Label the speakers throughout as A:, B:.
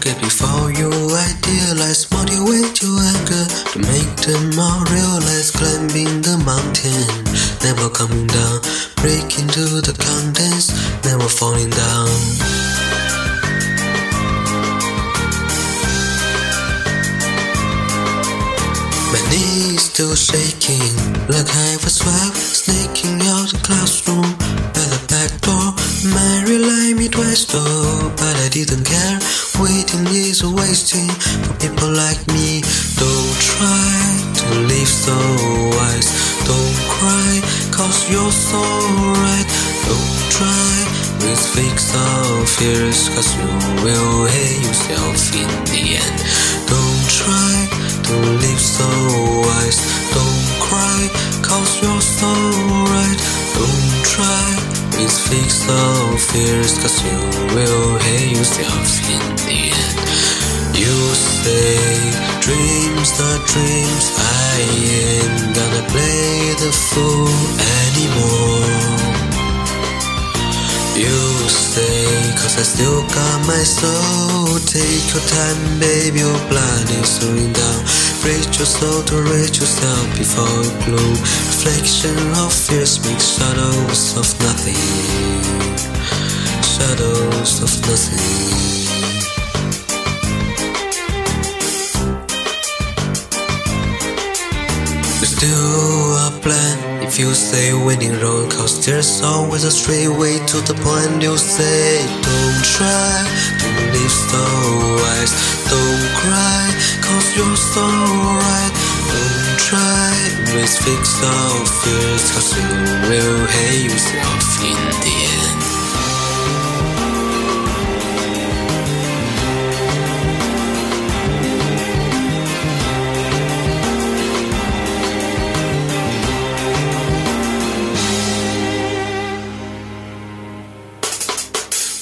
A: forget before you idealize, motivate your anger to make them all realize. Climbing the mountain, never coming down, breaking to the contents, never falling down. My knees still shaking like I was swept, sneaking out the classroom by the back door. Mary lied me twice though, but I didn't with fake of fears, cause you will hate yourself in the end. Don't try to live so wise. Don't cry, cause you're so right. Don't try with fake of fears, cause you will hate yourself in the end. You say dreams are dreams, I ain't gonna play the fool You stay, cause I still got my soul. Take your time, baby, your plan is slowing down. Break your soul to reach yourself before you bloom. Reflection of fears make shadows of nothing. Shadows of nothing. Still a plan you say winning road Cause there's always a straight way to the point You say don't try to live so wise. Don't cry cause you're so right. Don't try with fixed out fears Cause you will hate yourself in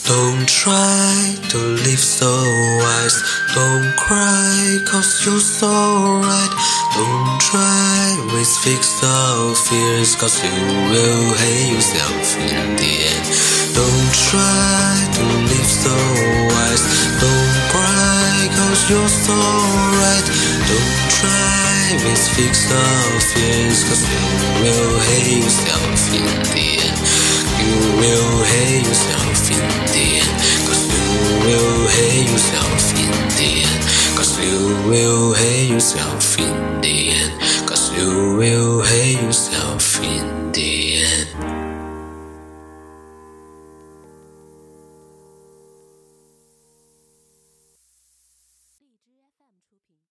A: Don't try to live so wise. Don't cry, cause you're so right. Don't try with fixed out fears, cause you will hate yourself in the end. Don't try to live so wise. Don't cry, cause you're so right. Don't try with fixed out fears, cause you will hate yourself in the end. You will hate yourself in the end. 出品。